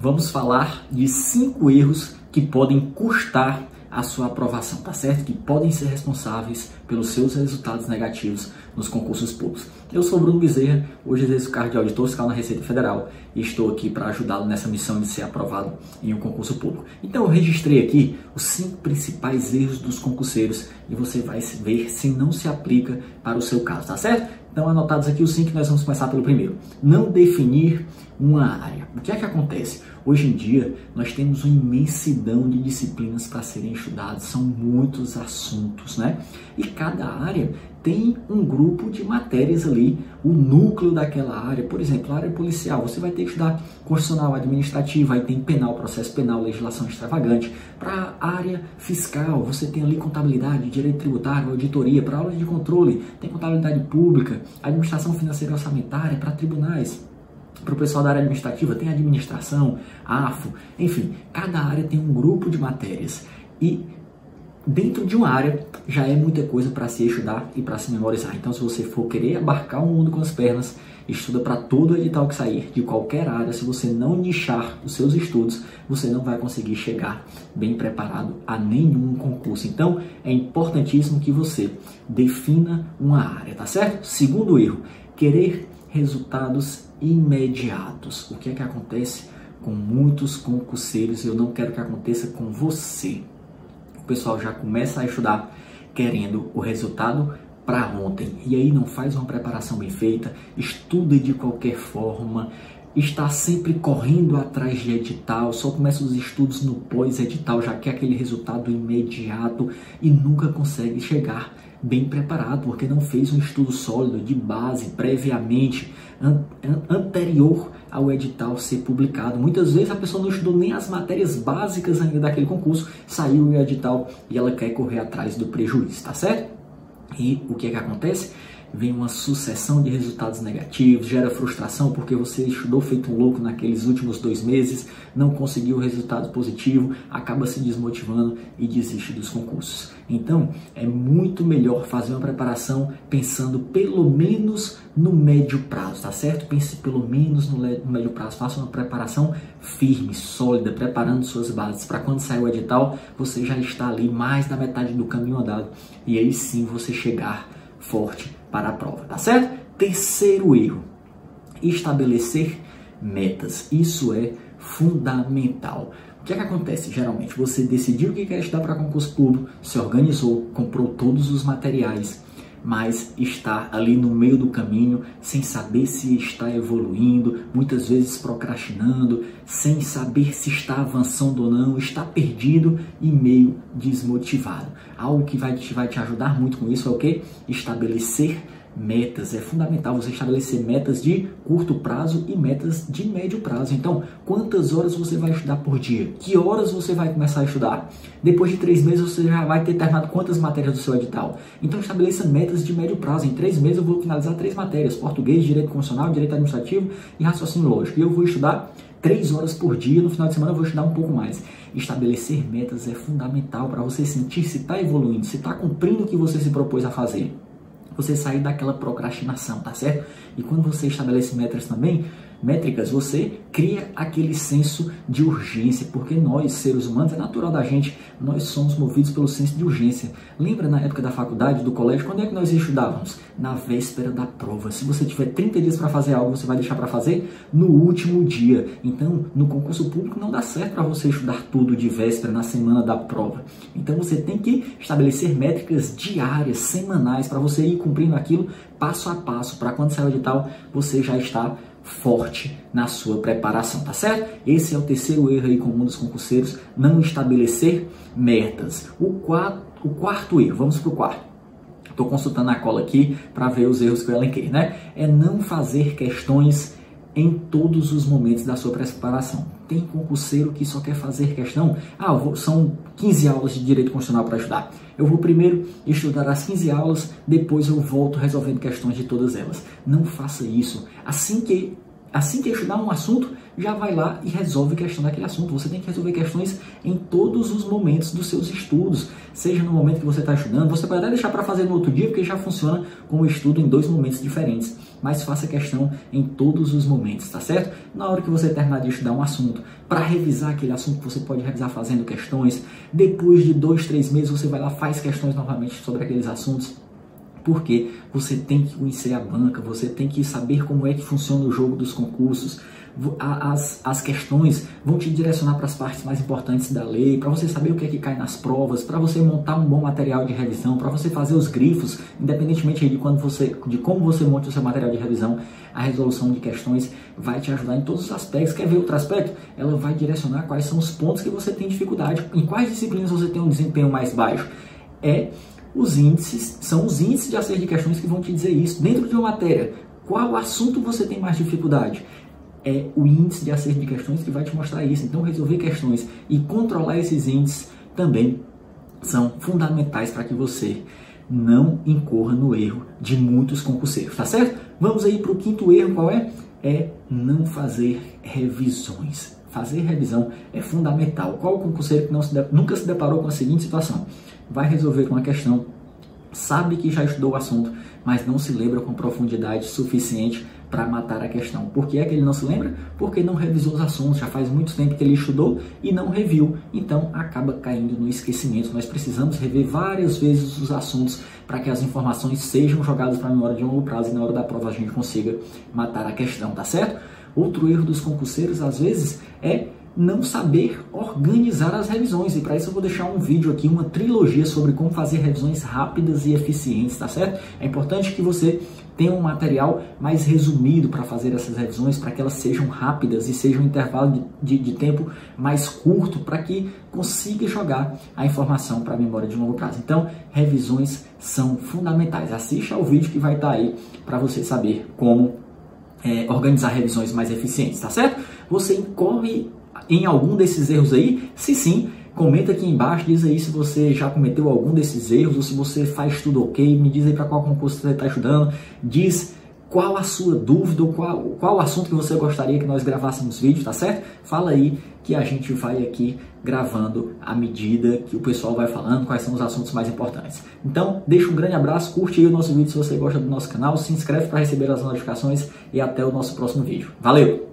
vamos falar de cinco erros que podem custar a sua aprovação, tá certo? Que podem ser responsáveis pelos seus resultados negativos nos concursos públicos. Eu sou Bruno Bezerra, hoje exerço o cargo de auditor fiscal na Receita Federal e estou aqui para ajudá-lo nessa missão de ser aprovado em um concurso público. Então eu registrei aqui os cinco principais erros dos concurseiros e você vai ver se não se aplica para o seu caso, tá certo? Então anotados aqui os cinco, nós vamos começar pelo primeiro. Não definir uma área. O que é que acontece? Hoje em dia, nós temos uma imensidão de disciplinas para serem estudadas, são muitos assuntos, né? E cada área tem um grupo de matérias ali, o núcleo daquela área. Por exemplo, a área policial, você vai ter que estudar constitucional, administrativa, aí tem penal, processo penal, legislação extravagante. Para a área fiscal, você tem ali contabilidade, direito tributário, auditoria. Para aula de controle, tem contabilidade pública, administração financeira e orçamentária, para tribunais. Para o pessoal da área administrativa, tem administração, AFO, enfim, cada área tem um grupo de matérias. E dentro de uma área já é muita coisa para se estudar e para se memorizar. Então, se você for querer abarcar o mundo com as pernas, estuda para todo edital que sair de qualquer área. Se você não nichar os seus estudos, você não vai conseguir chegar bem preparado a nenhum concurso. Então, é importantíssimo que você defina uma área, tá certo? Segundo erro, querer resultados imediatos. O que é que acontece com muitos concurseiros? Eu não quero que aconteça com você. Pessoal já começa a estudar querendo o resultado para ontem. E aí não faz uma preparação bem feita, estuda de qualquer forma, está sempre correndo atrás de edital, só começa os estudos no pós-edital, já quer aquele resultado imediato e nunca consegue chegar bem preparado, porque não fez um estudo sólido de base previamente, an anterior ao edital ser publicado. Muitas vezes a pessoa não estudou nem as matérias básicas ainda daquele concurso, saiu o edital e ela quer correr atrás do prejuízo, tá certo? E o que é que acontece? Vem uma sucessão de resultados negativos, gera frustração porque você estudou feito um louco naqueles últimos dois meses, não conseguiu o resultado positivo, acaba se desmotivando e desiste dos concursos. Então, é muito melhor fazer uma preparação pensando pelo menos no médio prazo, tá certo? Pense pelo menos no médio prazo, faça uma preparação firme, sólida, preparando suas bases para quando sair o edital, você já está ali mais da metade do caminho andado e aí sim você chegar forte para a prova, tá certo? Terceiro erro, estabelecer metas. Isso é fundamental. O que é que acontece? Geralmente você decidiu que quer estudar para concurso público, se organizou, comprou todos os materiais, mas está ali no meio do caminho sem saber se está evoluindo, muitas vezes procrastinando, sem saber se está avançando ou não, está perdido e meio desmotivado. Algo que vai te, vai te ajudar muito com isso é o que? Estabelecer metas. É fundamental você estabelecer metas de curto prazo e metas de médio prazo. Então, quantas horas você vai estudar por dia? Que horas você vai começar a estudar? Depois de três meses você já vai ter terminado quantas matérias do seu edital? Então, estabeleça metas de médio prazo. Em três meses eu vou finalizar três matérias: português, direito constitucional, direito administrativo e raciocínio lógico. E eu vou estudar três horas por dia. No final de semana eu vou estudar um pouco mais. Estabelecer metas é fundamental para você sentir se está evoluindo, se está cumprindo o que você se propôs a fazer você sair daquela procrastinação, tá certo? E quando você estabelece metas também, métricas, você cria aquele senso de urgência, porque nós, seres humanos, é natural da gente, nós somos movidos pelo senso de urgência. Lembra na época da faculdade, do colégio, quando é que nós estudávamos? Na véspera da prova. Se você tiver 30 dias para fazer algo, você vai deixar para fazer no último dia. Então, no concurso público não dá certo para você estudar tudo de véspera na semana da prova. Então, você tem que estabelecer métricas diárias, semanais, para você ir cumprindo aquilo passo a passo, para quando sair o edital, você já está forte na sua preparação, tá certo? Esse é o terceiro erro aí comum dos concurseiros, não estabelecer metas. O quarto, o quarto erro, vamos para o quarto. Estou consultando a cola aqui para ver os erros que eu elenquei, né? É não fazer questões em todos os momentos da sua preparação. Tem concurseiro que só quer fazer questão, ah, vou, são 15 aulas de direito constitucional para estudar. Eu vou primeiro estudar as 15 aulas, depois eu volto resolvendo questões de todas elas. Não faça isso. Assim que assim que estudar um assunto, já vai lá e resolve a questão daquele assunto. Você tem que resolver questões em todos os momentos dos seus estudos, seja no momento que você está estudando, você pode até deixar para fazer no outro dia, porque já funciona como estudo em dois momentos diferentes. mas faça questão em todos os momentos, tá certo? Na hora que você terminar de estudar um assunto, para revisar aquele assunto, você pode revisar fazendo questões. Depois de dois, três meses, você vai lá faz questões novamente sobre aqueles assuntos porque você tem que conhecer a banca, você tem que saber como é que funciona o jogo dos concursos. As, as questões vão te direcionar para as partes mais importantes da lei, para você saber o que é que cai nas provas, para você montar um bom material de revisão, para você fazer os grifos, independentemente de, quando você, de como você monte o seu material de revisão, a resolução de questões vai te ajudar em todos os aspectos. Quer ver outro aspecto? Ela vai direcionar quais são os pontos que você tem dificuldade, em quais disciplinas você tem um desempenho mais baixo. É os índices são os índices de acerto de questões que vão te dizer isso. Dentro de uma matéria, qual assunto você tem mais dificuldade? É o índice de acerto de questões que vai te mostrar isso. Então, resolver questões e controlar esses índices também são fundamentais para que você não incorra no erro de muitos concurseiros, tá certo? Vamos aí para o quinto erro, qual é? É não fazer revisões. Fazer revisão é fundamental. Qual concurseiro que se nunca se deparou com a seguinte situação? Vai resolver uma questão, sabe que já estudou o assunto, mas não se lembra com profundidade suficiente para matar a questão. Por que é que ele não se lembra? Porque não revisou os assuntos, já faz muito tempo que ele estudou e não reviu. Então acaba caindo no esquecimento. Nós precisamos rever várias vezes os assuntos para que as informações sejam jogadas para a memória de longo prazo e na hora da prova a gente consiga matar a questão, tá certo? Outro erro dos concurseiros às vezes é não saber organizar as revisões. E para isso eu vou deixar um vídeo aqui, uma trilogia sobre como fazer revisões rápidas e eficientes, tá certo? É importante que você tenha um material mais resumido para fazer essas revisões, para que elas sejam rápidas e sejam um intervalo de, de, de tempo mais curto, para que consiga jogar a informação para a memória de longo prazo. Então, revisões são fundamentais. Assista ao vídeo que vai estar tá aí para você saber como é, organizar revisões mais eficientes, tá certo? Você incorre em algum desses erros aí? Se sim, comenta aqui embaixo, diz aí se você já cometeu algum desses erros ou se você faz tudo ok, me diz aí para qual concurso você está estudando, diz qual a sua dúvida, qual, qual assunto que você gostaria que nós gravássemos vídeo, tá certo? Fala aí que a gente vai aqui gravando à medida que o pessoal vai falando quais são os assuntos mais importantes. Então, deixa um grande abraço, curte aí o nosso vídeo se você gosta do nosso canal, se inscreve para receber as notificações e até o nosso próximo vídeo. Valeu!